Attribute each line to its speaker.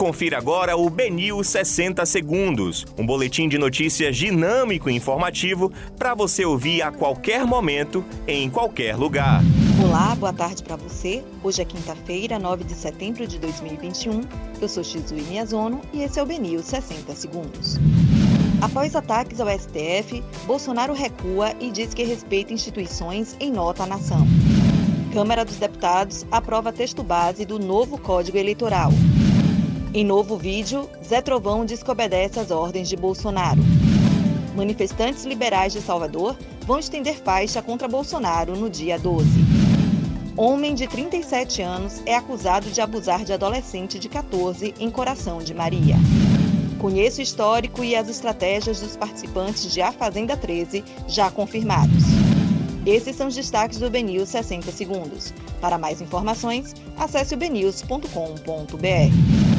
Speaker 1: Confira agora o Benil 60 Segundos, um boletim de notícias dinâmico e informativo para você ouvir a qualquer momento, em qualquer lugar.
Speaker 2: Olá, boa tarde para você. Hoje é quinta-feira, 9 de setembro de 2021. Eu sou Shizui Miyazono e esse é o Benil 60 Segundos. Após ataques ao STF, Bolsonaro recua e diz que respeita instituições em nota à nação. Câmara dos Deputados aprova texto base do novo Código Eleitoral. Em novo vídeo, Zé Trovão diz que obedece às ordens de Bolsonaro. Manifestantes liberais de Salvador vão estender faixa contra Bolsonaro no dia 12. Homem de 37 anos é acusado de abusar de adolescente de 14 em Coração de Maria. Conheça o histórico e as estratégias dos participantes de A Fazenda 13 já confirmados. Esses são os destaques do BNews 60 Segundos. Para mais informações, acesse o bnews.com.br.